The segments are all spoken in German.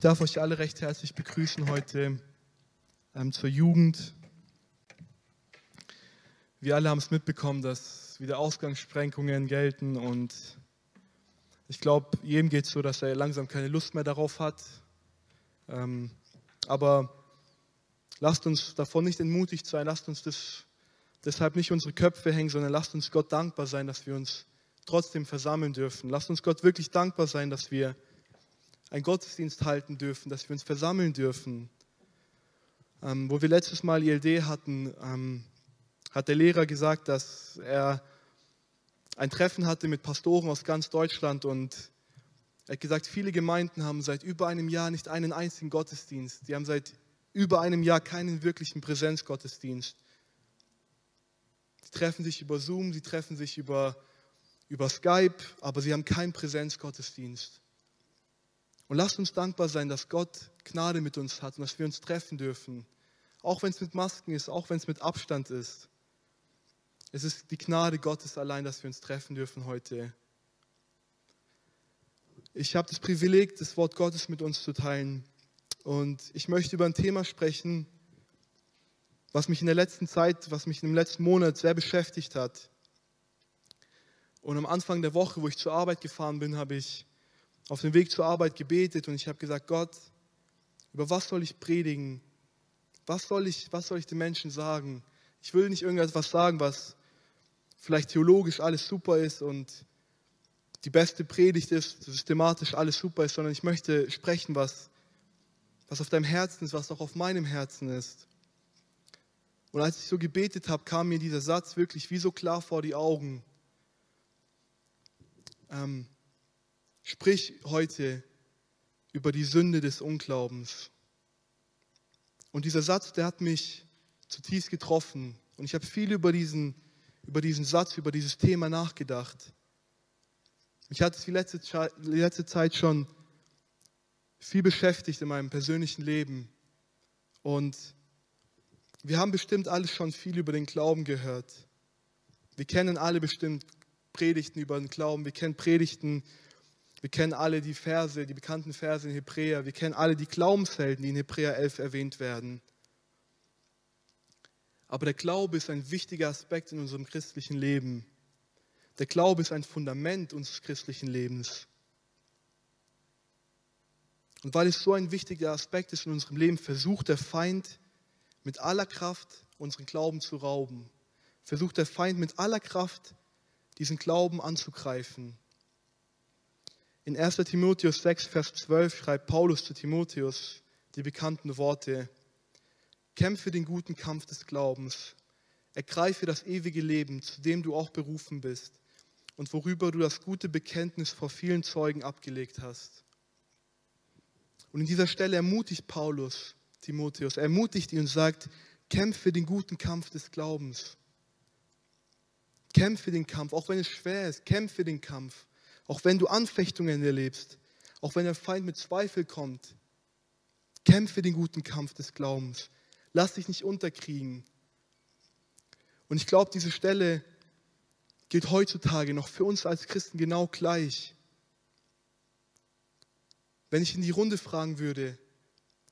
Ich darf euch alle recht herzlich begrüßen heute ähm, zur Jugend. Wir alle haben es mitbekommen, dass wieder Ausgangssprengungen gelten und ich glaube, jedem geht es so, dass er langsam keine Lust mehr darauf hat. Ähm, aber lasst uns davon nicht entmutigt sein, lasst uns das, deshalb nicht unsere Köpfe hängen, sondern lasst uns Gott dankbar sein, dass wir uns trotzdem versammeln dürfen. Lasst uns Gott wirklich dankbar sein, dass wir einen Gottesdienst halten dürfen, dass wir uns versammeln dürfen. Ähm, wo wir letztes Mal ILD hatten, ähm, hat der Lehrer gesagt, dass er ein Treffen hatte mit Pastoren aus ganz Deutschland und er hat gesagt, viele Gemeinden haben seit über einem Jahr nicht einen einzigen Gottesdienst. Die haben seit über einem Jahr keinen wirklichen Präsenzgottesdienst. Sie treffen sich über Zoom, sie treffen sich über, über Skype, aber sie haben keinen Präsenzgottesdienst. Und lasst uns dankbar sein, dass Gott Gnade mit uns hat und dass wir uns treffen dürfen. Auch wenn es mit Masken ist, auch wenn es mit Abstand ist. Es ist die Gnade Gottes allein, dass wir uns treffen dürfen heute. Ich habe das Privileg, das Wort Gottes mit uns zu teilen. Und ich möchte über ein Thema sprechen, was mich in der letzten Zeit, was mich im letzten Monat sehr beschäftigt hat. Und am Anfang der Woche, wo ich zur Arbeit gefahren bin, habe ich auf dem Weg zur Arbeit gebetet und ich habe gesagt, Gott, über was soll ich predigen? Was soll ich, was soll ich den Menschen sagen? Ich will nicht irgendetwas sagen, was vielleicht theologisch alles super ist und die beste Predigt ist, systematisch alles super ist, sondern ich möchte sprechen, was, was auf deinem Herzen ist, was auch auf meinem Herzen ist. Und als ich so gebetet habe, kam mir dieser Satz wirklich wie so klar vor die Augen. Ähm, Sprich heute über die Sünde des Unglaubens. Und dieser Satz, der hat mich zutiefst getroffen. Und ich habe viel über diesen, über diesen Satz, über dieses Thema nachgedacht. Ich hatte es die letzte, die letzte Zeit schon viel beschäftigt in meinem persönlichen Leben. Und wir haben bestimmt alle schon viel über den Glauben gehört. Wir kennen alle bestimmt Predigten über den Glauben. Wir kennen Predigten wir kennen alle die Verse, die bekannten Verse in Hebräer. Wir kennen alle die Glaubenshelden, die in Hebräer 11 erwähnt werden. Aber der Glaube ist ein wichtiger Aspekt in unserem christlichen Leben. Der Glaube ist ein Fundament unseres christlichen Lebens. Und weil es so ein wichtiger Aspekt ist in unserem Leben, versucht der Feind mit aller Kraft unseren Glauben zu rauben. Versucht der Feind mit aller Kraft diesen Glauben anzugreifen. In 1 Timotheus 6, Vers 12 schreibt Paulus zu Timotheus die bekannten Worte, Kämpfe den guten Kampf des Glaubens, ergreife das ewige Leben, zu dem du auch berufen bist und worüber du das gute Bekenntnis vor vielen Zeugen abgelegt hast. Und in dieser Stelle ermutigt Paulus Timotheus, er ermutigt ihn und sagt, kämpfe den guten Kampf des Glaubens. Kämpfe den Kampf, auch wenn es schwer ist, kämpfe den Kampf. Auch wenn du Anfechtungen erlebst, auch wenn der Feind mit Zweifel kommt, kämpfe den guten Kampf des Glaubens. Lass dich nicht unterkriegen. Und ich glaube, diese Stelle gilt heutzutage noch für uns als Christen genau gleich. Wenn ich in die Runde fragen würde,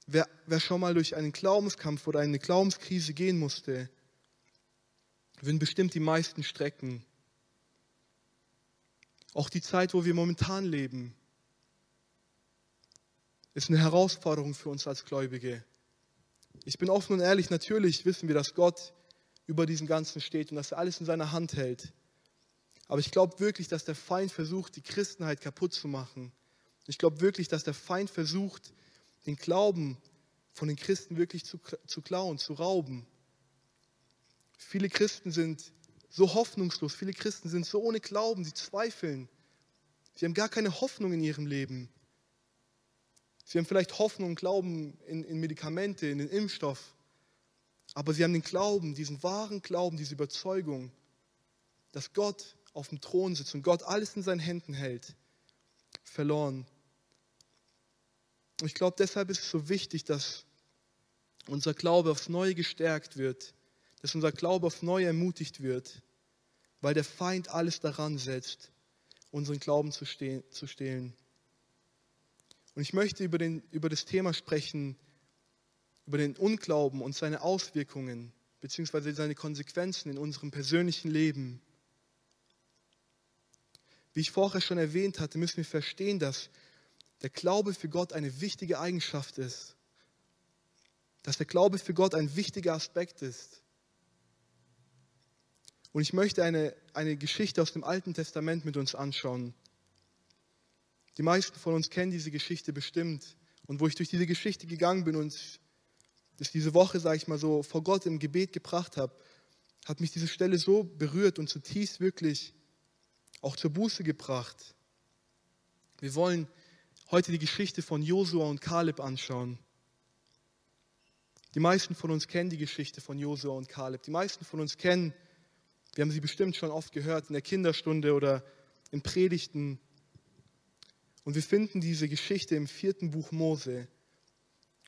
wer, wer schon mal durch einen Glaubenskampf oder eine Glaubenskrise gehen musste, würden bestimmt die meisten strecken. Auch die Zeit, wo wir momentan leben, ist eine Herausforderung für uns als Gläubige. Ich bin offen und ehrlich, natürlich wissen wir, dass Gott über diesem Ganzen steht und dass er alles in seiner Hand hält. Aber ich glaube wirklich, dass der Feind versucht, die Christenheit kaputt zu machen. Ich glaube wirklich, dass der Feind versucht, den Glauben von den Christen wirklich zu, zu klauen, zu rauben. Viele Christen sind so hoffnungslos. Viele Christen sind so ohne Glauben, sie zweifeln. Sie haben gar keine Hoffnung in ihrem Leben. Sie haben vielleicht Hoffnung und Glauben in, in Medikamente, in den Impfstoff. Aber sie haben den Glauben, diesen wahren Glauben, diese Überzeugung, dass Gott auf dem Thron sitzt und Gott alles in seinen Händen hält, verloren. Und ich glaube, deshalb ist es so wichtig, dass unser Glaube aufs Neue gestärkt wird dass unser Glaube auf neu ermutigt wird, weil der Feind alles daran setzt, unseren Glauben zu, stehlen. Und Und ich möchte über, den, über das Thema sprechen, über den Unglauben und seine Auswirkungen, beziehungsweise seine Konsequenzen in unserem persönlichen Leben. Wie ich vorher schon erwähnt hatte, müssen wir verstehen, dass der Glaube für Gott eine wichtige Eigenschaft ist. Dass der Glaube für Gott ein wichtiger Aspekt ist. Und ich möchte eine, eine Geschichte aus dem Alten Testament mit uns anschauen. Die meisten von uns kennen diese Geschichte bestimmt. Und wo ich durch diese Geschichte gegangen bin und das diese Woche, sage ich mal so, vor Gott im Gebet gebracht habe, hat mich diese Stelle so berührt und zutiefst wirklich auch zur Buße gebracht. Wir wollen heute die Geschichte von Josua und Kaleb anschauen. Die meisten von uns kennen die Geschichte von Josua und Kaleb. Die meisten von uns kennen, wir haben sie bestimmt schon oft gehört in der Kinderstunde oder in Predigten. Und wir finden diese Geschichte im vierten Buch Mose.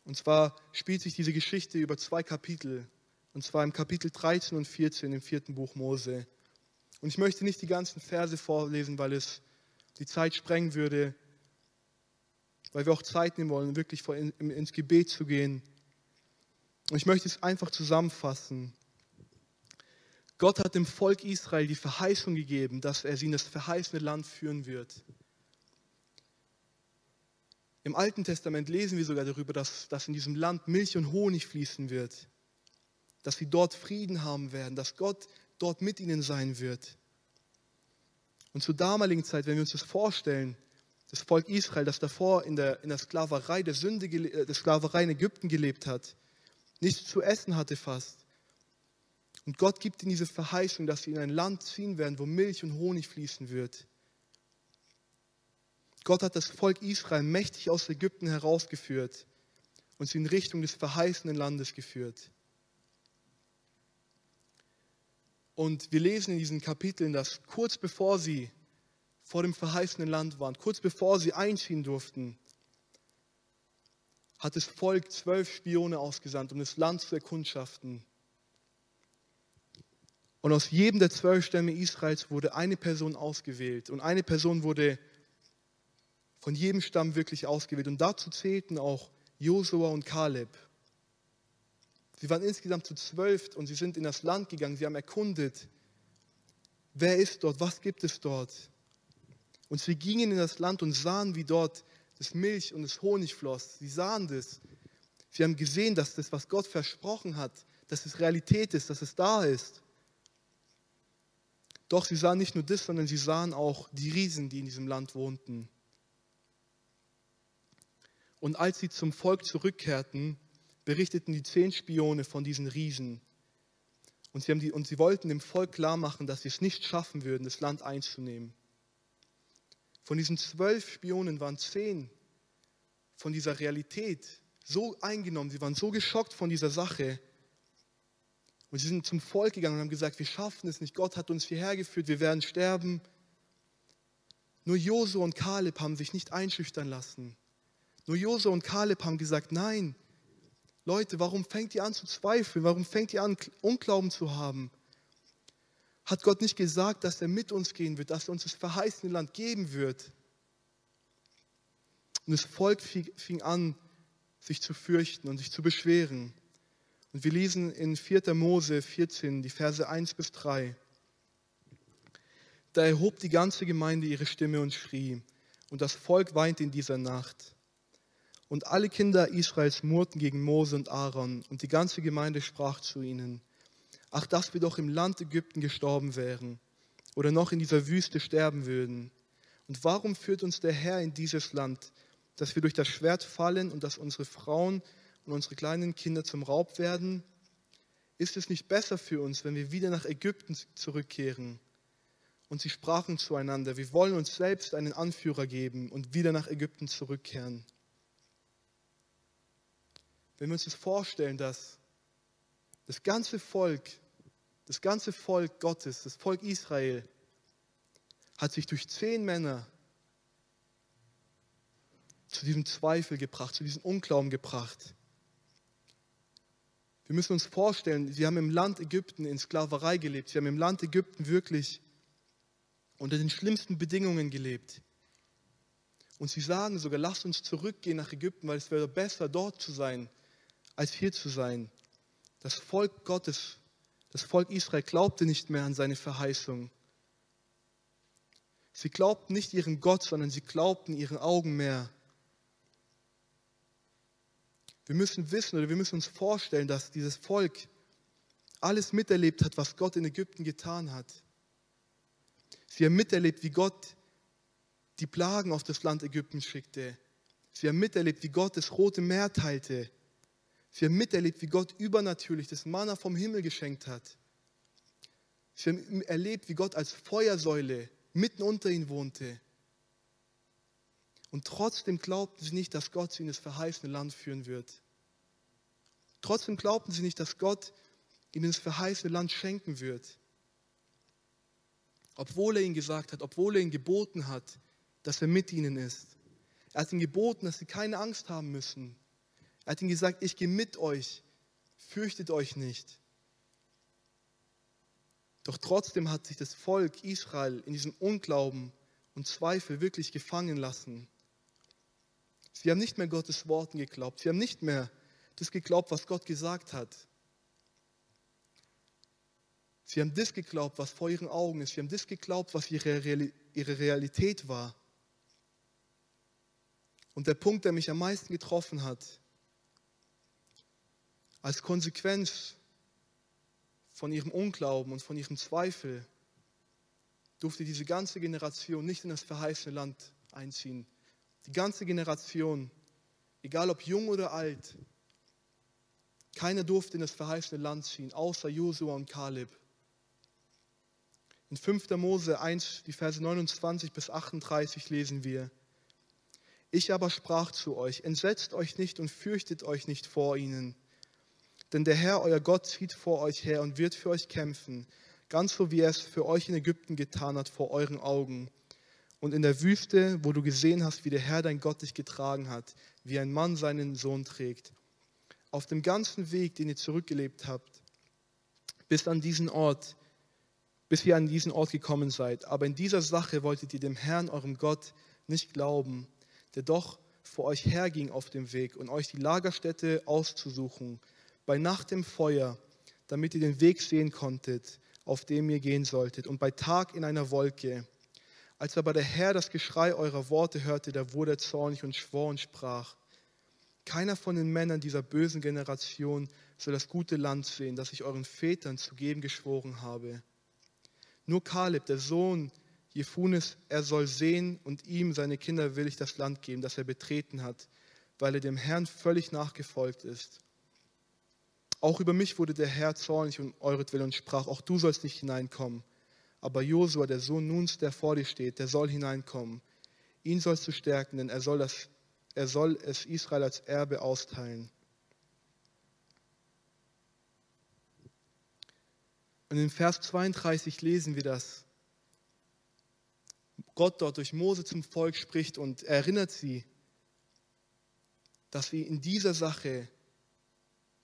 Und zwar spielt sich diese Geschichte über zwei Kapitel. Und zwar im Kapitel 13 und 14 im vierten Buch Mose. Und ich möchte nicht die ganzen Verse vorlesen, weil es die Zeit sprengen würde, weil wir auch Zeit nehmen wollen, wirklich ins Gebet zu gehen. Und ich möchte es einfach zusammenfassen. Gott hat dem Volk Israel die Verheißung gegeben, dass er sie in das verheißene Land führen wird. Im Alten Testament lesen wir sogar darüber, dass, dass in diesem Land Milch und Honig fließen wird, dass sie dort Frieden haben werden, dass Gott dort mit ihnen sein wird. Und zur damaligen Zeit, wenn wir uns das vorstellen, das Volk Israel, das davor in der, in der Sklaverei der Sünde, äh, der Sklaverei in Ägypten gelebt hat, nichts zu essen hatte fast. Und Gott gibt ihnen diese Verheißung, dass sie in ein Land ziehen werden, wo Milch und Honig fließen wird. Gott hat das Volk Israel mächtig aus Ägypten herausgeführt und sie in Richtung des verheißenen Landes geführt. Und wir lesen in diesen Kapiteln, dass kurz bevor sie vor dem verheißenen Land waren, kurz bevor sie einziehen durften, hat das Volk zwölf Spione ausgesandt, um das Land zu erkundschaften. Und aus jedem der zwölf Stämme Israels wurde eine Person ausgewählt. Und eine Person wurde von jedem Stamm wirklich ausgewählt. Und dazu zählten auch Josua und Kaleb. Sie waren insgesamt zu zwölf und sie sind in das Land gegangen. Sie haben erkundet, wer ist dort, was gibt es dort. Und sie gingen in das Land und sahen, wie dort das Milch und das Honig floss. Sie sahen das. Sie haben gesehen, dass das, was Gott versprochen hat, dass es Realität ist, dass es da ist. Doch sie sahen nicht nur das, sondern sie sahen auch die Riesen, die in diesem Land wohnten. Und als sie zum Volk zurückkehrten, berichteten die zehn Spione von diesen Riesen. Und sie, die, und sie wollten dem Volk klar machen, dass sie es nicht schaffen würden, das Land einzunehmen. Von diesen zwölf Spionen waren zehn von dieser Realität so eingenommen, sie waren so geschockt von dieser Sache. Und sie sind zum Volk gegangen und haben gesagt, wir schaffen es nicht, Gott hat uns hierher geführt, wir werden sterben. Nur Josua und Kaleb haben sich nicht einschüchtern lassen. Nur Josua und Kaleb haben gesagt, nein, Leute, warum fängt ihr an zu zweifeln? Warum fängt ihr an, Unglauben zu haben? Hat Gott nicht gesagt, dass er mit uns gehen wird, dass er uns das verheißene Land geben wird? Und das Volk fing an, sich zu fürchten und sich zu beschweren. Und wir lesen in 4. Mose 14, die Verse 1 bis 3. Da erhob die ganze Gemeinde ihre Stimme und schrie, und das Volk weinte in dieser Nacht. Und alle Kinder Israels murrten gegen Mose und Aaron, und die ganze Gemeinde sprach zu ihnen, ach, dass wir doch im Land Ägypten gestorben wären oder noch in dieser Wüste sterben würden. Und warum führt uns der Herr in dieses Land, dass wir durch das Schwert fallen und dass unsere Frauen und unsere kleinen Kinder zum Raub werden? Ist es nicht besser für uns, wenn wir wieder nach Ägypten zurückkehren? Und sie sprachen zueinander, wir wollen uns selbst einen Anführer geben und wieder nach Ägypten zurückkehren. Wenn wir uns das vorstellen, dass das ganze Volk, das ganze Volk Gottes, das Volk Israel, hat sich durch zehn Männer zu diesem Zweifel gebracht, zu diesem Unglauben gebracht. Wir müssen uns vorstellen, sie haben im Land Ägypten in Sklaverei gelebt. Sie haben im Land Ägypten wirklich unter den schlimmsten Bedingungen gelebt. Und sie sagen sogar, lasst uns zurückgehen nach Ägypten, weil es wäre besser, dort zu sein, als hier zu sein. Das Volk Gottes, das Volk Israel glaubte nicht mehr an seine Verheißung. Sie glaubten nicht ihren Gott, sondern sie glaubten ihren Augen mehr. Wir müssen wissen oder wir müssen uns vorstellen, dass dieses Volk alles miterlebt hat, was Gott in Ägypten getan hat. Sie haben miterlebt, wie Gott die Plagen auf das Land Ägypten schickte. Sie haben miterlebt, wie Gott das Rote Meer teilte. Sie haben miterlebt, wie Gott übernatürlich das Manna vom Himmel geschenkt hat. Sie haben erlebt, wie Gott als Feuersäule mitten unter ihnen wohnte. Und trotzdem glaubten sie nicht, dass Gott sie in das verheißene Land führen wird. Trotzdem glaubten sie nicht, dass Gott ihnen das verheißene Land schenken wird. Obwohl er ihnen gesagt hat, obwohl er ihnen geboten hat, dass er mit ihnen ist. Er hat ihnen geboten, dass sie keine Angst haben müssen. Er hat ihnen gesagt, ich gehe mit euch, fürchtet euch nicht. Doch trotzdem hat sich das Volk Israel in diesem Unglauben und Zweifel wirklich gefangen lassen. Sie haben nicht mehr Gottes Worten geglaubt. Sie haben nicht mehr das geglaubt, was Gott gesagt hat. Sie haben das geglaubt, was vor ihren Augen ist. Sie haben das geglaubt, was ihre, Realität war. Und der Punkt, der mich am meisten getroffen hat, als Konsequenz von ihrem Unglauben und von ihrem Zweifel, durfte diese ganze Generation nicht in das verheißene Land einziehen. Die ganze Generation, egal ob jung oder alt, keiner durfte in das verheißene Land ziehen, außer Josua und Kaleb. In 5. Mose 1, die Verse 29 bis 38 lesen wir, Ich aber sprach zu euch, entsetzt euch nicht und fürchtet euch nicht vor ihnen, denn der Herr, euer Gott, zieht vor euch her und wird für euch kämpfen, ganz so wie er es für euch in Ägypten getan hat vor euren Augen. Und in der Wüste, wo du gesehen hast, wie der Herr dein Gott dich getragen hat, wie ein Mann seinen Sohn trägt. Auf dem ganzen Weg, den ihr zurückgelebt habt, bis an diesen Ort, bis ihr an diesen Ort gekommen seid. Aber in dieser Sache wolltet ihr dem Herrn, eurem Gott, nicht glauben, der doch vor euch herging auf dem Weg und euch die Lagerstätte auszusuchen, bei Nacht im Feuer, damit ihr den Weg sehen konntet, auf dem ihr gehen solltet, und bei Tag in einer Wolke. Als aber der Herr das Geschrei eurer Worte hörte, da wurde er zornig und schwor und sprach, keiner von den Männern dieser bösen Generation soll das gute Land sehen, das ich euren Vätern zu geben geschworen habe. Nur Kaleb, der Sohn Jefunes, er soll sehen und ihm, seine Kinder, will ich das Land geben, das er betreten hat, weil er dem Herrn völlig nachgefolgt ist. Auch über mich wurde der Herr zornig um euretwillen und sprach, auch du sollst nicht hineinkommen. Aber Josua, der Sohn Nuns, der vor dir steht, der soll hineinkommen. Ihn sollst du stärken, denn er soll, das, er soll es Israel als Erbe austeilen. Und in Vers 32 lesen wir das. Gott dort durch Mose zum Volk spricht und erinnert sie, dass sie in dieser Sache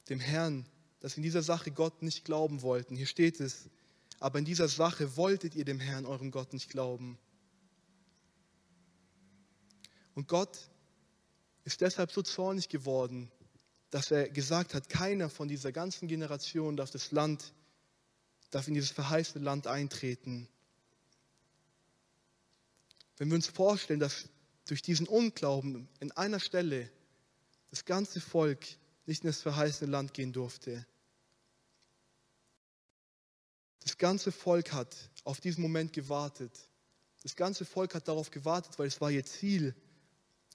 dem Herrn, dass sie in dieser Sache Gott nicht glauben wollten. Hier steht es, aber in dieser Sache wolltet ihr dem Herrn, eurem Gott, nicht glauben. Und Gott ist deshalb so zornig geworden, dass er gesagt hat, keiner von dieser ganzen Generation darf das Land darf in dieses verheißene Land eintreten. Wenn wir uns vorstellen, dass durch diesen Unglauben in einer Stelle das ganze Volk nicht in das verheißene Land gehen durfte. Das ganze Volk hat auf diesen Moment gewartet. Das ganze Volk hat darauf gewartet, weil es war ihr Ziel.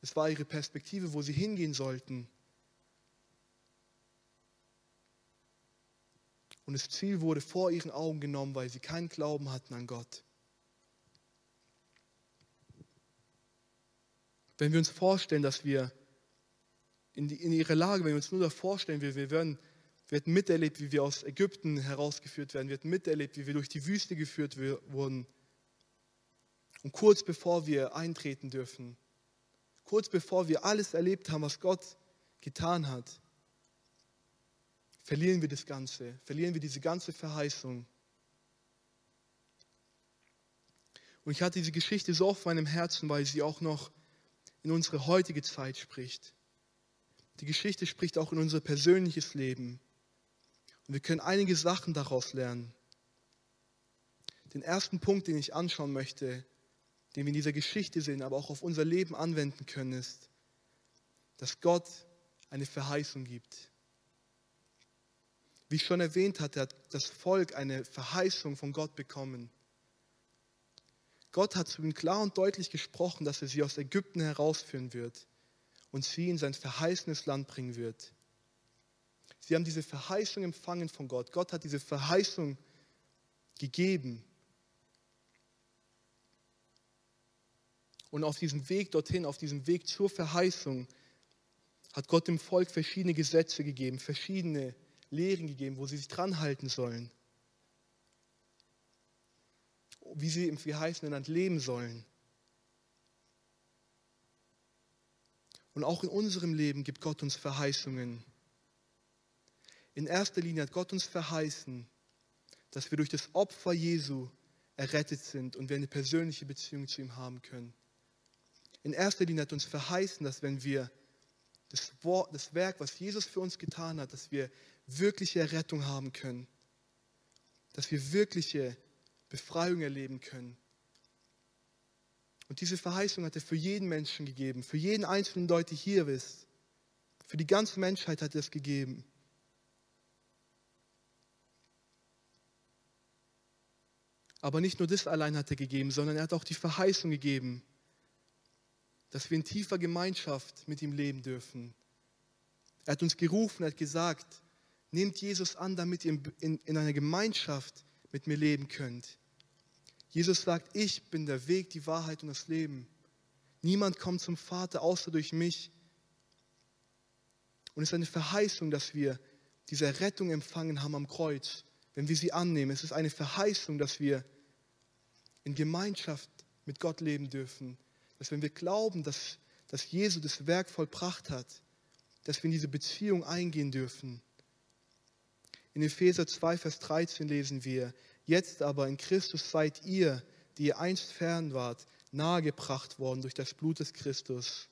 Es war ihre Perspektive, wo sie hingehen sollten. Und das Ziel wurde vor ihren Augen genommen, weil sie keinen Glauben hatten an Gott. Wenn wir uns vorstellen, dass wir in, die, in ihre Lage, wenn wir uns nur da vorstellen, wir, wir, werden, wir hätten miterlebt, wie wir aus Ägypten herausgeführt werden, wir hätten miterlebt, wie wir durch die Wüste geführt wurden. Und kurz bevor wir eintreten dürfen, kurz bevor wir alles erlebt haben, was Gott getan hat, verlieren wir das Ganze, verlieren wir diese ganze Verheißung. Und ich hatte diese Geschichte so auf meinem Herzen, weil sie auch noch in unsere heutige Zeit spricht. Die Geschichte spricht auch in unser persönliches Leben. Und wir können einige Sachen daraus lernen. Den ersten Punkt, den ich anschauen möchte, den wir in dieser Geschichte sehen, aber auch auf unser Leben anwenden können, ist, dass Gott eine Verheißung gibt. Wie ich schon erwähnt hatte, hat das Volk eine Verheißung von Gott bekommen. Gott hat zu ihnen klar und deutlich gesprochen, dass er sie aus Ägypten herausführen wird und sie in sein verheißenes Land bringen wird. Sie haben diese Verheißung empfangen von Gott. Gott hat diese Verheißung gegeben. Und auf diesem Weg dorthin, auf diesem Weg zur Verheißung, hat Gott dem Volk verschiedene Gesetze gegeben, verschiedene Lehren gegeben, wo sie sich dran halten sollen. Wie sie im verheißenen Land leben sollen. Und auch in unserem Leben gibt Gott uns Verheißungen. In erster Linie hat Gott uns verheißen, dass wir durch das Opfer Jesu errettet sind und wir eine persönliche Beziehung zu ihm haben können. In erster Linie hat uns verheißen, dass wenn wir das, Wort, das Werk, was Jesus für uns getan hat, dass wir wirkliche Errettung haben können, dass wir wirkliche Befreiung erleben können. Und diese Verheißung hat er für jeden Menschen gegeben, für jeden einzelnen Leute hier ist. Für die ganze Menschheit hat er es gegeben. Aber nicht nur das allein hat er gegeben, sondern er hat auch die Verheißung gegeben, dass wir in tiefer Gemeinschaft mit ihm leben dürfen. Er hat uns gerufen, er hat gesagt, nehmt Jesus an, damit ihr in, in einer Gemeinschaft mit mir leben könnt. Jesus sagt, ich bin der Weg, die Wahrheit und das Leben. Niemand kommt zum Vater außer durch mich. Und es ist eine Verheißung, dass wir diese Rettung empfangen haben am Kreuz, wenn wir sie annehmen. Es ist eine Verheißung, dass wir in Gemeinschaft mit Gott leben dürfen, dass wenn wir glauben, dass, dass Jesus das Werk vollbracht hat, dass wir in diese Beziehung eingehen dürfen. In Epheser 2, Vers 13 lesen wir, jetzt aber in Christus seid ihr, die ihr einst fern wart, nahegebracht worden durch das Blut des Christus.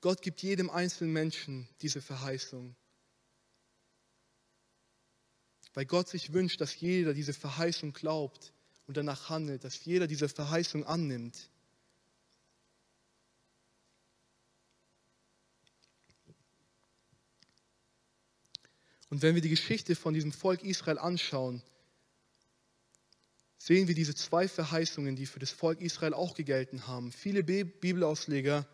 Gott gibt jedem einzelnen Menschen diese Verheißung. Weil Gott sich wünscht, dass jeder diese Verheißung glaubt und danach handelt, dass jeder diese Verheißung annimmt. Und wenn wir die Geschichte von diesem Volk Israel anschauen, sehen wir diese zwei Verheißungen, die für das Volk Israel auch gegelten haben. Viele Bibelausleger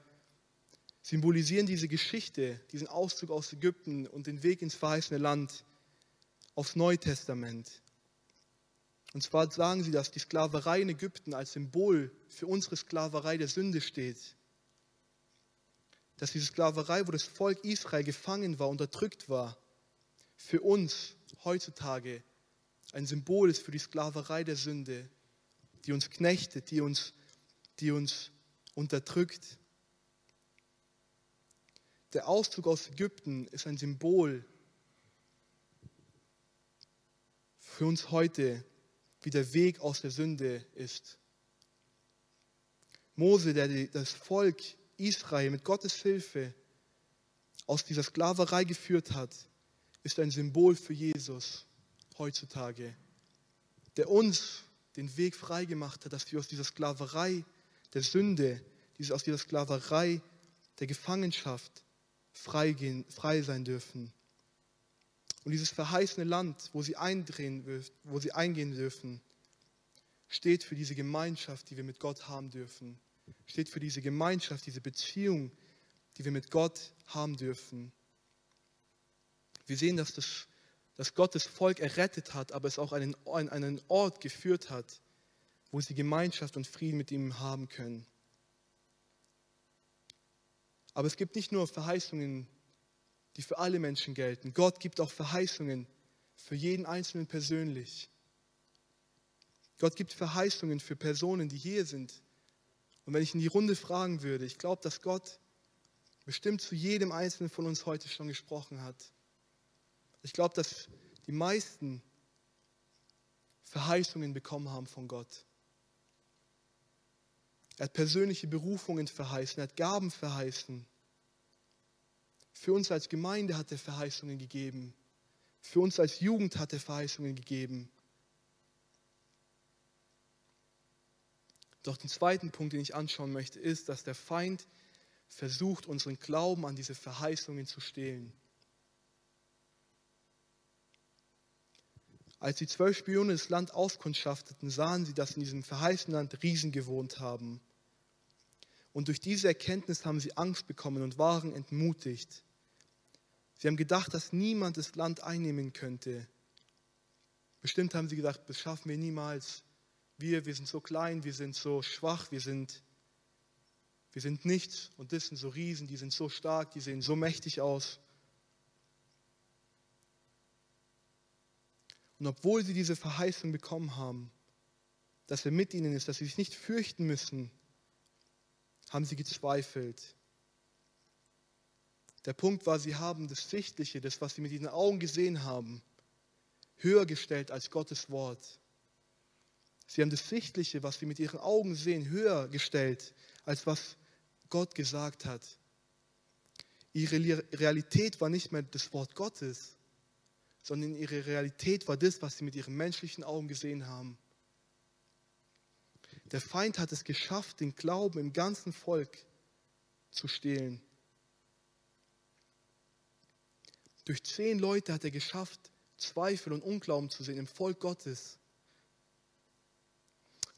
symbolisieren diese Geschichte, diesen Auszug aus Ägypten und den Weg ins verheißene Land aufs Neue Testament. Und zwar sagen sie, dass die Sklaverei in Ägypten als Symbol für unsere Sklaverei der Sünde steht. Dass diese Sklaverei, wo das Volk Israel gefangen war, unterdrückt war, für uns heutzutage ein Symbol ist für die Sklaverei der Sünde, die uns knechtet, die uns, die uns unterdrückt. Der Auszug aus Ägypten ist ein Symbol für uns heute, wie der Weg aus der Sünde ist. Mose, der das Volk Israel mit Gottes Hilfe aus dieser Sklaverei geführt hat, ist ein Symbol für Jesus heutzutage, der uns den Weg freigemacht hat, dass wir aus dieser Sklaverei der Sünde, aus dieser Sklaverei der Gefangenschaft frei, frei sein dürfen. Und dieses verheißene Land, wo sie, eindrehen, wo sie eingehen dürfen, steht für diese Gemeinschaft, die wir mit Gott haben dürfen. Steht für diese Gemeinschaft, diese Beziehung, die wir mit Gott haben dürfen. Wir sehen, dass, das, dass Gott das Volk errettet hat, aber es auch einen, einen Ort geführt hat, wo sie Gemeinschaft und Frieden mit ihm haben können. Aber es gibt nicht nur Verheißungen die für alle Menschen gelten. Gott gibt auch Verheißungen für jeden Einzelnen persönlich. Gott gibt Verheißungen für Personen, die hier sind. Und wenn ich in die Runde fragen würde, ich glaube, dass Gott bestimmt zu jedem Einzelnen von uns heute schon gesprochen hat. Ich glaube, dass die meisten Verheißungen bekommen haben von Gott. Er hat persönliche Berufungen verheißen, er hat Gaben verheißen. Für uns als Gemeinde hat er Verheißungen gegeben. Für uns als Jugend hat er Verheißungen gegeben. Doch den zweiten Punkt, den ich anschauen möchte, ist, dass der Feind versucht, unseren Glauben an diese Verheißungen zu stehlen. Als die zwölf Spione das Land auskundschafteten, sahen sie, dass in diesem verheißenen Land Riesen gewohnt haben. Und durch diese Erkenntnis haben sie Angst bekommen und waren entmutigt. Sie haben gedacht, dass niemand das Land einnehmen könnte. Bestimmt haben sie gedacht, das schaffen wir niemals. Wir, wir sind so klein, wir sind so schwach, wir sind, wir sind nichts. Und das sind so Riesen, die sind so stark, die sehen so mächtig aus. Und obwohl sie diese Verheißung bekommen haben, dass er mit ihnen ist, dass sie sich nicht fürchten müssen, haben sie gezweifelt. Der Punkt war, sie haben das Sichtliche, das, was sie mit ihren Augen gesehen haben, höher gestellt als Gottes Wort. Sie haben das Sichtliche, was sie mit ihren Augen sehen, höher gestellt, als was Gott gesagt hat. Ihre Realität war nicht mehr das Wort Gottes, sondern ihre Realität war das, was sie mit ihren menschlichen Augen gesehen haben. Der Feind hat es geschafft, den Glauben im ganzen Volk zu stehlen. Durch zehn Leute hat er geschafft, Zweifel und Unglauben zu sehen im Volk Gottes.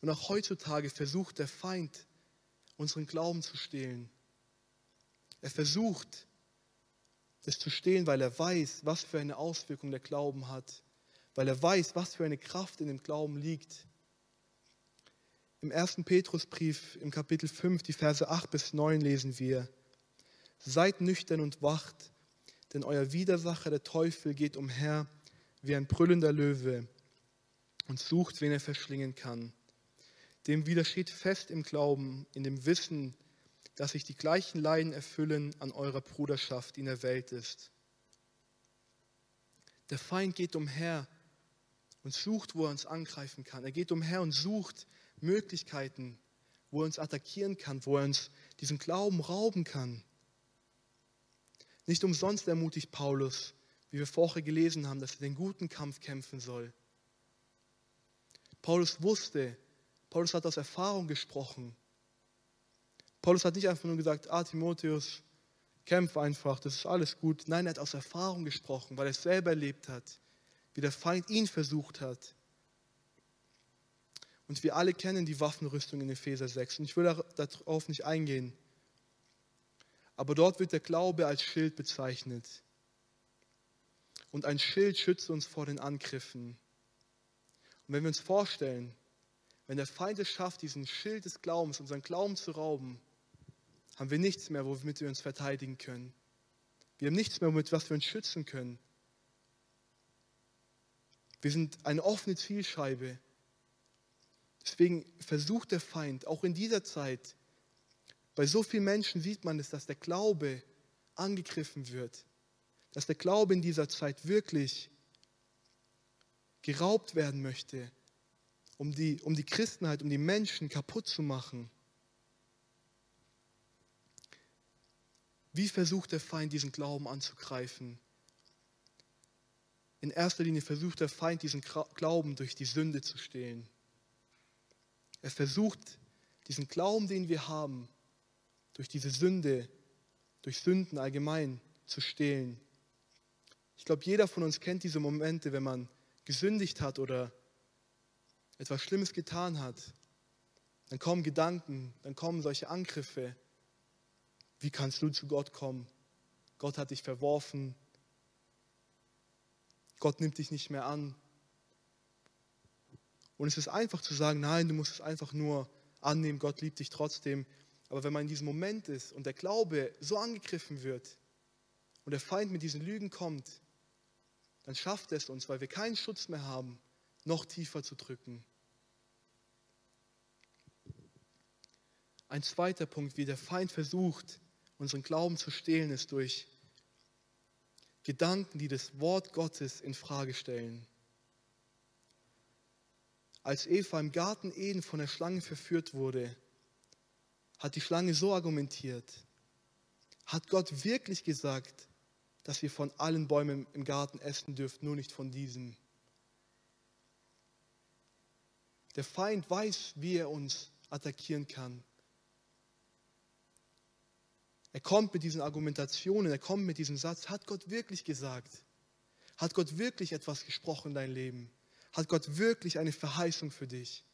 Und auch heutzutage versucht der Feind, unseren Glauben zu stehlen. Er versucht, das zu stehlen, weil er weiß, was für eine Auswirkung der Glauben hat, weil er weiß, was für eine Kraft in dem Glauben liegt. Im ersten Petrusbrief im Kapitel 5, die Verse 8 bis 9 lesen wir, Seid nüchtern und wacht, denn euer Widersacher, der Teufel, geht umher wie ein brüllender Löwe und sucht, wen er verschlingen kann. Dem widersteht fest im Glauben, in dem Wissen, dass sich die gleichen Leiden erfüllen an eurer Bruderschaft, die in der Welt ist. Der Feind geht umher und sucht, wo er uns angreifen kann. Er geht umher und sucht Möglichkeiten, wo er uns attackieren kann, wo er uns diesen Glauben rauben kann. Nicht umsonst ermutigt Paulus, wie wir vorher gelesen haben, dass er den guten Kampf kämpfen soll. Paulus wusste, Paulus hat aus Erfahrung gesprochen, Paulus hat nicht einfach nur gesagt, ah Timotheus, kämpf einfach, das ist alles gut. Nein, er hat aus Erfahrung gesprochen, weil er es selber erlebt hat, wie der Feind ihn versucht hat. Und wir alle kennen die Waffenrüstung in Epheser 6 und ich will darauf nicht eingehen. Aber dort wird der Glaube als Schild bezeichnet. Und ein Schild schützt uns vor den Angriffen. Und wenn wir uns vorstellen, wenn der Feind es schafft, diesen Schild des Glaubens, unseren Glauben zu rauben, haben wir nichts mehr, womit wir uns verteidigen können. Wir haben nichts mehr, womit was wir uns schützen können. Wir sind eine offene Zielscheibe. Deswegen versucht der Feind, auch in dieser Zeit, bei so vielen Menschen sieht man es, dass der Glaube angegriffen wird, dass der Glaube in dieser Zeit wirklich geraubt werden möchte, um die, um die Christenheit, um die Menschen kaputt zu machen. Wie versucht der Feind, diesen Glauben anzugreifen? In erster Linie versucht der Feind, diesen Glauben durch die Sünde zu stehlen. Er versucht, diesen Glauben, den wir haben, durch diese Sünde, durch Sünden allgemein zu stehlen. Ich glaube, jeder von uns kennt diese Momente, wenn man gesündigt hat oder etwas Schlimmes getan hat. Dann kommen Gedanken, dann kommen solche Angriffe. Wie kannst du zu Gott kommen? Gott hat dich verworfen. Gott nimmt dich nicht mehr an. Und es ist einfach zu sagen, nein, du musst es einfach nur annehmen, Gott liebt dich trotzdem. Aber wenn man in diesem Moment ist und der Glaube so angegriffen wird und der Feind mit diesen Lügen kommt, dann schafft es uns, weil wir keinen Schutz mehr haben, noch tiefer zu drücken. Ein zweiter Punkt, wie der Feind versucht, unseren Glauben zu stehlen, ist durch Gedanken, die das Wort Gottes in Frage stellen. Als Eva im Garten Eden von der Schlange verführt wurde, hat die Schlange so argumentiert. Hat Gott wirklich gesagt, dass wir von allen Bäumen im Garten essen dürfen, nur nicht von diesem? Der Feind weiß, wie er uns attackieren kann. Er kommt mit diesen Argumentationen, er kommt mit diesem Satz, hat Gott wirklich gesagt? Hat Gott wirklich etwas gesprochen in dein Leben? Hat Gott wirklich eine Verheißung für dich?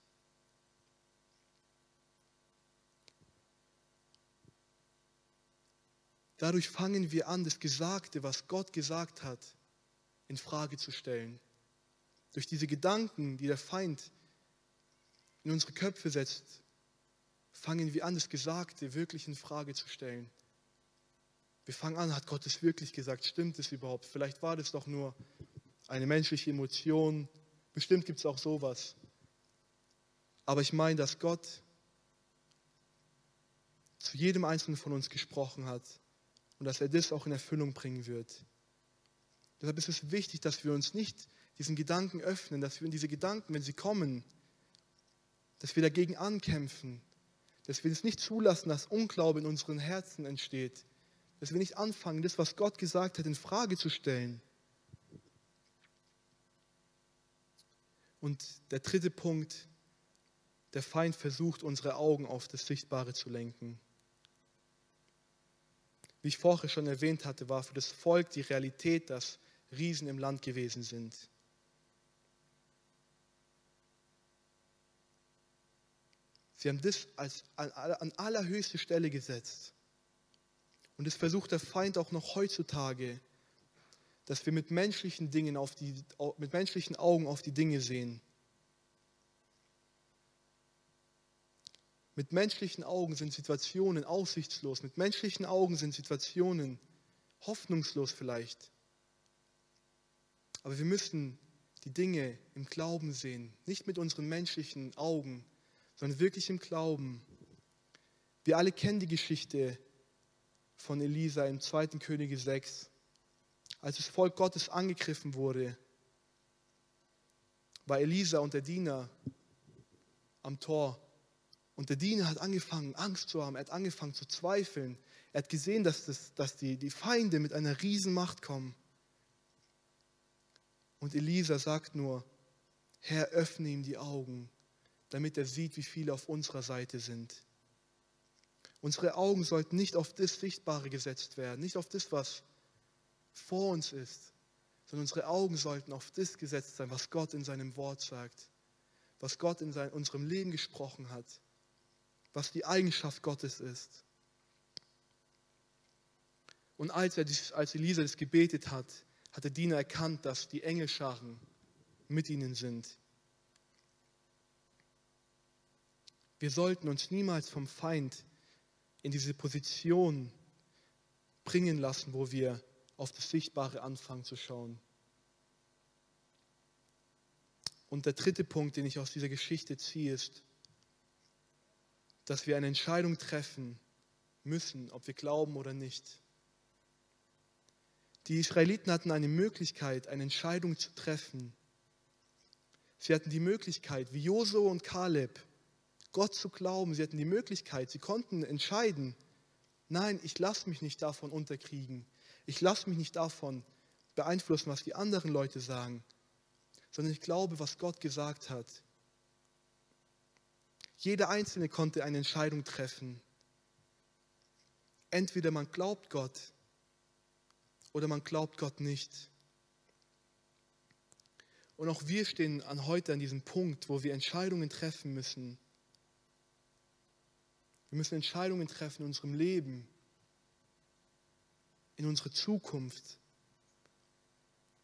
Dadurch fangen wir an, das Gesagte, was Gott gesagt hat, in Frage zu stellen. Durch diese Gedanken, die der Feind in unsere Köpfe setzt, fangen wir an, das Gesagte wirklich in Frage zu stellen. Wir fangen an, hat Gott es wirklich gesagt? Stimmt es überhaupt? Vielleicht war das doch nur eine menschliche Emotion. Bestimmt gibt es auch sowas. Aber ich meine, dass Gott zu jedem Einzelnen von uns gesprochen hat und dass er das auch in Erfüllung bringen wird. Deshalb ist es wichtig, dass wir uns nicht diesen Gedanken öffnen, dass wir in diese Gedanken, wenn sie kommen, dass wir dagegen ankämpfen, dass wir es nicht zulassen, dass Unglaube in unseren Herzen entsteht, dass wir nicht anfangen, das, was Gott gesagt hat, in Frage zu stellen. Und der dritte Punkt, der Feind versucht, unsere Augen auf das Sichtbare zu lenken. Wie ich vorher schon erwähnt hatte, war für das Volk die Realität, dass Riesen im Land gewesen sind. Sie haben das als, an, an allerhöchste Stelle gesetzt. Und es versucht der Feind auch noch heutzutage, dass wir mit menschlichen Dingen auf die, mit menschlichen Augen auf die Dinge sehen. Mit menschlichen Augen sind Situationen aussichtslos. Mit menschlichen Augen sind Situationen hoffnungslos vielleicht. Aber wir müssen die Dinge im Glauben sehen, nicht mit unseren menschlichen Augen, sondern wirklich im Glauben. Wir alle kennen die Geschichte von Elisa im 2. Könige 6, als das Volk Gottes angegriffen wurde, war Elisa und der Diener am Tor und der Diener hat angefangen, Angst zu haben. Er hat angefangen zu zweifeln. Er hat gesehen, dass, das, dass die, die Feinde mit einer Riesenmacht kommen. Und Elisa sagt nur, Herr, öffne ihm die Augen, damit er sieht, wie viele auf unserer Seite sind. Unsere Augen sollten nicht auf das Sichtbare gesetzt werden, nicht auf das, was vor uns ist, sondern unsere Augen sollten auf das gesetzt sein, was Gott in seinem Wort sagt, was Gott in sein, unserem Leben gesprochen hat was die Eigenschaft Gottes ist. Und als, er, als Elisa das gebetet hat, hat der Diener erkannt, dass die Engelscharen mit ihnen sind. Wir sollten uns niemals vom Feind in diese Position bringen lassen, wo wir auf das Sichtbare anfangen zu schauen. Und der dritte Punkt, den ich aus dieser Geschichte ziehe, ist, dass wir eine Entscheidung treffen müssen, ob wir glauben oder nicht. Die Israeliten hatten eine Möglichkeit, eine Entscheidung zu treffen. Sie hatten die Möglichkeit, wie Josua und Kaleb, Gott zu glauben. Sie hatten die Möglichkeit, sie konnten entscheiden, nein, ich lasse mich nicht davon unterkriegen. Ich lasse mich nicht davon beeinflussen, was die anderen Leute sagen, sondern ich glaube, was Gott gesagt hat. Jeder Einzelne konnte eine Entscheidung treffen. Entweder man glaubt Gott oder man glaubt Gott nicht. Und auch wir stehen an heute an diesem Punkt, wo wir Entscheidungen treffen müssen. Wir müssen Entscheidungen treffen in unserem Leben, in unsere Zukunft.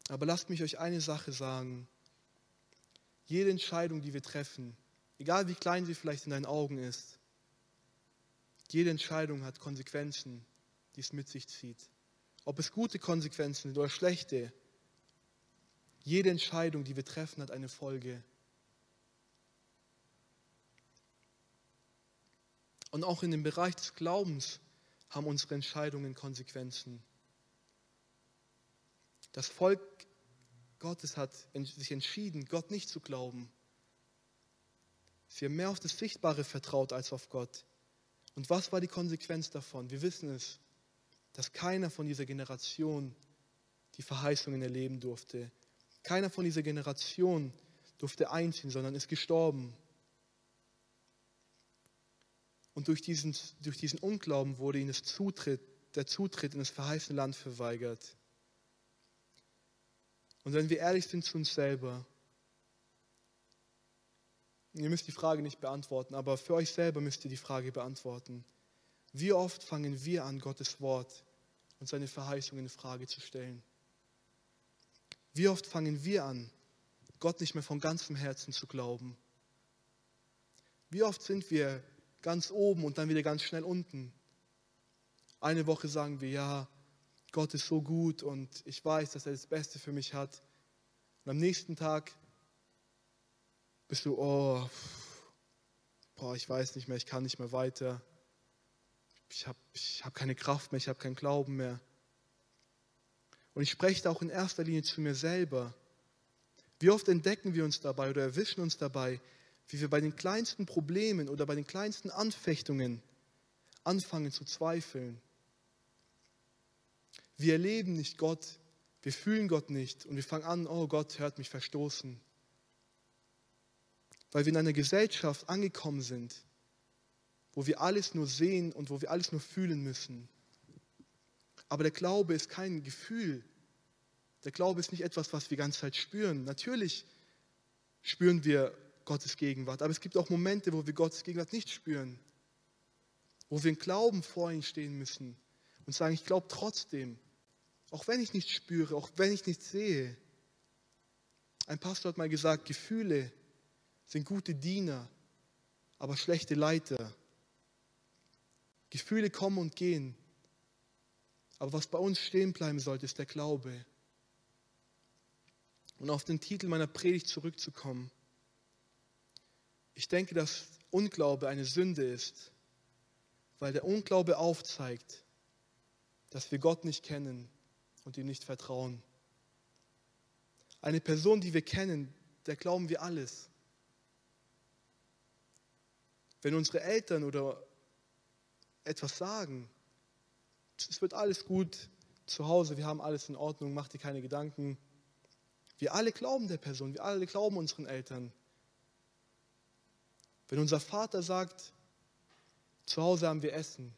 Aber lasst mich euch eine Sache sagen. Jede Entscheidung, die wir treffen, Egal wie klein sie vielleicht in deinen Augen ist. Jede Entscheidung hat Konsequenzen, die es mit sich zieht. Ob es gute Konsequenzen sind oder schlechte. Jede Entscheidung, die wir treffen, hat eine Folge. Und auch in dem Bereich des Glaubens haben unsere Entscheidungen Konsequenzen. Das Volk Gottes hat sich entschieden, Gott nicht zu glauben. Sie haben mehr auf das Sichtbare vertraut als auf Gott. Und was war die Konsequenz davon? Wir wissen es, dass keiner von dieser Generation die Verheißungen erleben durfte. Keiner von dieser Generation durfte einziehen, sondern ist gestorben. Und durch diesen, durch diesen Unglauben wurde ihnen Zutritt, der Zutritt in das verheißene Land verweigert. Und wenn wir ehrlich sind zu uns selber, ihr müsst die Frage nicht beantworten, aber für euch selber müsst ihr die Frage beantworten. Wie oft fangen wir an, Gottes Wort und seine Verheißungen in Frage zu stellen? Wie oft fangen wir an, Gott nicht mehr von ganzem Herzen zu glauben? Wie oft sind wir ganz oben und dann wieder ganz schnell unten? Eine Woche sagen wir, ja, Gott ist so gut und ich weiß, dass er das Beste für mich hat. Und am nächsten Tag bist du, oh, boah, ich weiß nicht mehr, ich kann nicht mehr weiter. Ich habe ich hab keine Kraft mehr, ich habe keinen Glauben mehr. Und ich spreche da auch in erster Linie zu mir selber. Wie oft entdecken wir uns dabei oder erwischen uns dabei, wie wir bei den kleinsten Problemen oder bei den kleinsten Anfechtungen anfangen zu zweifeln. Wir erleben nicht Gott, wir fühlen Gott nicht und wir fangen an, oh Gott hört mich verstoßen weil wir in einer Gesellschaft angekommen sind, wo wir alles nur sehen und wo wir alles nur fühlen müssen. Aber der Glaube ist kein Gefühl. Der Glaube ist nicht etwas, was wir die ganze Zeit spüren. Natürlich spüren wir Gottes Gegenwart, aber es gibt auch Momente, wo wir Gottes Gegenwart nicht spüren, wo wir in Glauben vor ihm stehen müssen und sagen, ich glaube trotzdem, auch wenn ich nicht spüre, auch wenn ich nicht sehe. Ein Pastor hat mal gesagt, Gefühle sind gute Diener, aber schlechte Leiter. Gefühle kommen und gehen. Aber was bei uns stehen bleiben sollte, ist der Glaube. Und auf den Titel meiner Predigt zurückzukommen. Ich denke, dass Unglaube eine Sünde ist, weil der Unglaube aufzeigt, dass wir Gott nicht kennen und ihm nicht vertrauen. Eine Person, die wir kennen, der glauben wir alles. Wenn unsere Eltern oder etwas sagen, es wird alles gut zu Hause, wir haben alles in Ordnung, mach dir keine Gedanken. Wir alle glauben der Person, wir alle glauben unseren Eltern. Wenn unser Vater sagt, zu Hause haben wir Essen,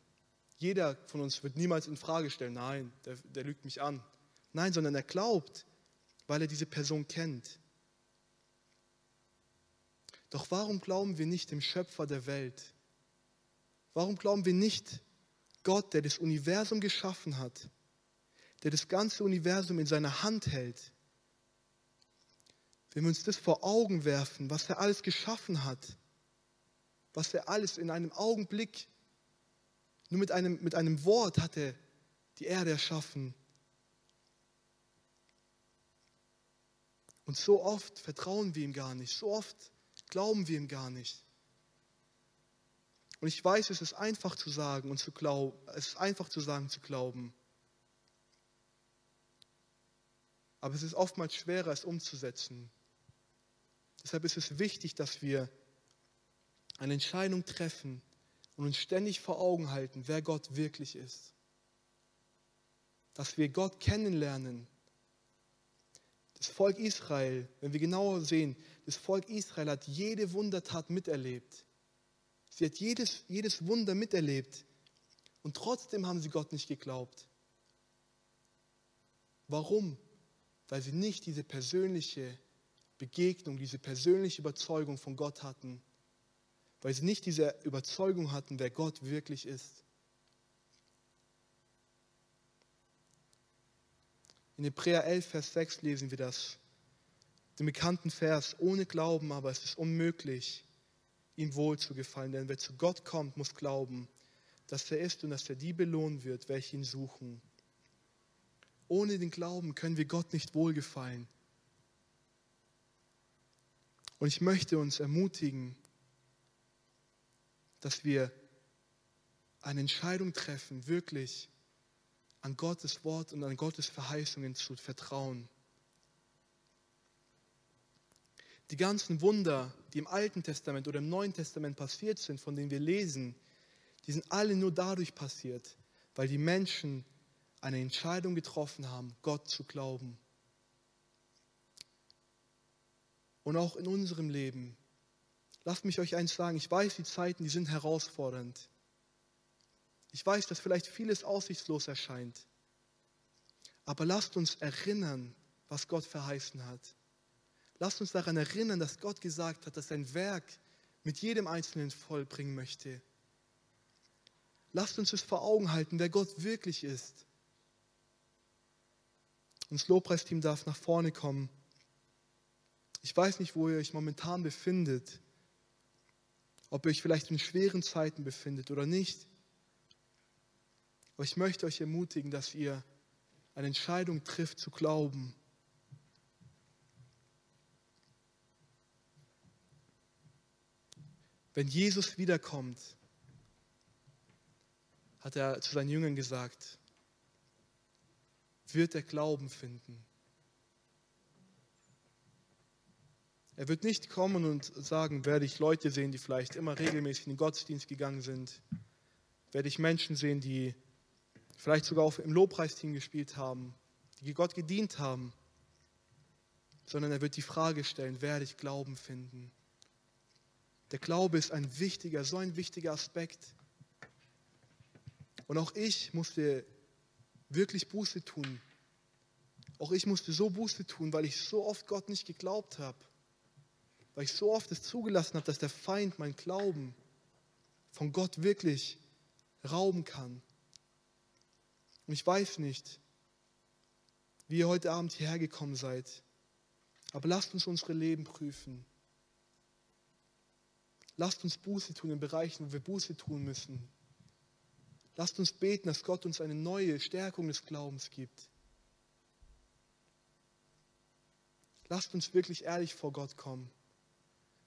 jeder von uns wird niemals in Frage stellen, nein, der, der lügt mich an. Nein, sondern er glaubt, weil er diese Person kennt. Doch warum glauben wir nicht dem Schöpfer der Welt? Warum glauben wir nicht Gott, der das Universum geschaffen hat, der das ganze Universum in seiner Hand hält? Wenn wir uns das vor Augen werfen, was er alles geschaffen hat, was er alles in einem Augenblick, nur mit einem, mit einem Wort hat er die Erde erschaffen. Und so oft vertrauen wir ihm gar nicht, so oft glauben wir ihm gar nicht. Und ich weiß, es ist einfach zu sagen und zu glauben, es ist einfach zu sagen, zu glauben. Aber es ist oftmals schwerer, es umzusetzen. Deshalb ist es wichtig, dass wir eine Entscheidung treffen und uns ständig vor Augen halten, wer Gott wirklich ist. Dass wir Gott kennenlernen das Volk Israel, wenn wir genauer sehen, das Volk Israel hat jede Wundertat miterlebt. Sie hat jedes, jedes Wunder miterlebt. Und trotzdem haben sie Gott nicht geglaubt. Warum? Weil sie nicht diese persönliche Begegnung, diese persönliche Überzeugung von Gott hatten. Weil sie nicht diese Überzeugung hatten, wer Gott wirklich ist. In Hebräer 11, Vers 6 lesen wir das. Den bekannten Vers, ohne Glauben aber es ist unmöglich, ihm wohl zu gefallen. Denn wer zu Gott kommt, muss glauben, dass er ist und dass er die belohnen wird, welche ihn suchen. Ohne den Glauben können wir Gott nicht wohlgefallen. Und ich möchte uns ermutigen, dass wir eine Entscheidung treffen, wirklich an Gottes Wort und an Gottes Verheißungen zu vertrauen. Die ganzen Wunder, die im Alten Testament oder im Neuen Testament passiert sind, von denen wir lesen, die sind alle nur dadurch passiert, weil die Menschen eine Entscheidung getroffen haben, Gott zu glauben. Und auch in unserem Leben. Lasst mich euch eins sagen, ich weiß, die Zeiten, die sind herausfordernd. Ich weiß, dass vielleicht vieles aussichtslos erscheint. Aber lasst uns erinnern, was Gott verheißen hat. Lasst uns daran erinnern, dass Gott gesagt hat, dass sein Werk mit jedem Einzelnen vollbringen möchte. Lasst uns es vor Augen halten, wer Gott wirklich ist. Und das Lobpreisteam darf nach vorne kommen. Ich weiß nicht, wo ihr euch momentan befindet, ob ihr euch vielleicht in schweren Zeiten befindet oder nicht. Aber ich möchte euch ermutigen, dass ihr eine Entscheidung trifft zu glauben. Wenn Jesus wiederkommt, hat er zu seinen Jüngern gesagt, wird er Glauben finden. Er wird nicht kommen und sagen, werde ich Leute sehen, die vielleicht immer regelmäßig in den Gottesdienst gegangen sind, werde ich Menschen sehen, die vielleicht sogar im Lobpreisteam gespielt haben, die Gott gedient haben, sondern er wird die Frage stellen, werde ich Glauben finden? Der Glaube ist ein wichtiger, so ein wichtiger Aspekt. Und auch ich musste wirklich Buße tun. Auch ich musste so Buße tun, weil ich so oft Gott nicht geglaubt habe. Weil ich so oft es zugelassen habe, dass der Feind mein Glauben von Gott wirklich rauben kann. Und ich weiß nicht, wie ihr heute Abend hierher gekommen seid, aber lasst uns unsere Leben prüfen. Lasst uns Buße tun in Bereichen, wo wir Buße tun müssen. Lasst uns beten, dass Gott uns eine neue Stärkung des Glaubens gibt. Lasst uns wirklich ehrlich vor Gott kommen.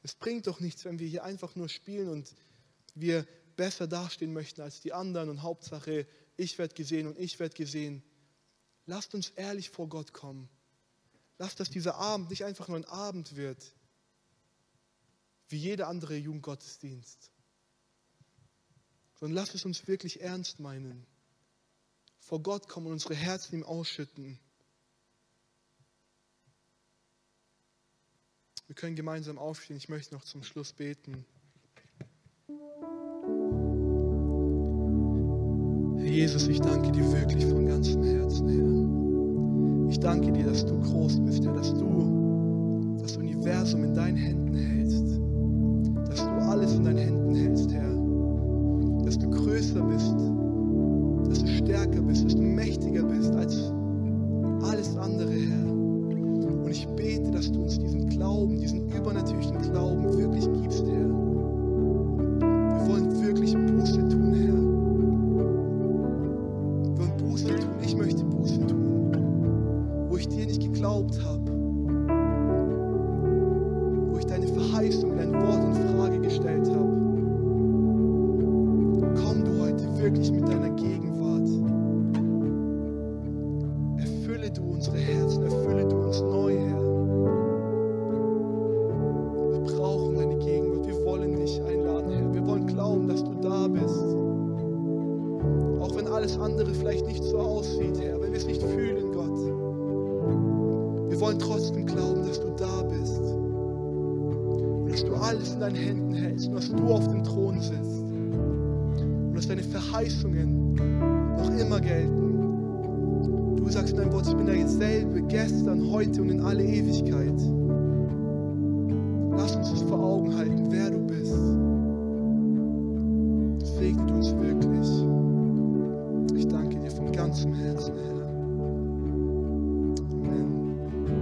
Es bringt doch nichts, wenn wir hier einfach nur spielen und wir besser dastehen möchten als die anderen und Hauptsache, ich werde gesehen und ich werde gesehen. Lasst uns ehrlich vor Gott kommen. Lasst, dass dieser Abend nicht einfach nur ein Abend wird, wie jeder andere Jugendgottesdienst, sondern lasst es uns wirklich ernst meinen. Vor Gott kommen und unsere Herzen ihm ausschütten. Wir können gemeinsam aufstehen. Ich möchte noch zum Schluss beten. Jesus, ich danke dir wirklich von ganzem Herzen, Herr. Ich danke dir, dass du groß bist, Herr, dass du das Universum in deinen Händen hältst, dass du alles in deinen Händen hältst, Herr, dass du größer bist, dass du stärker bist, dass du mächtiger bist als Glauben, diesen übernatürlichen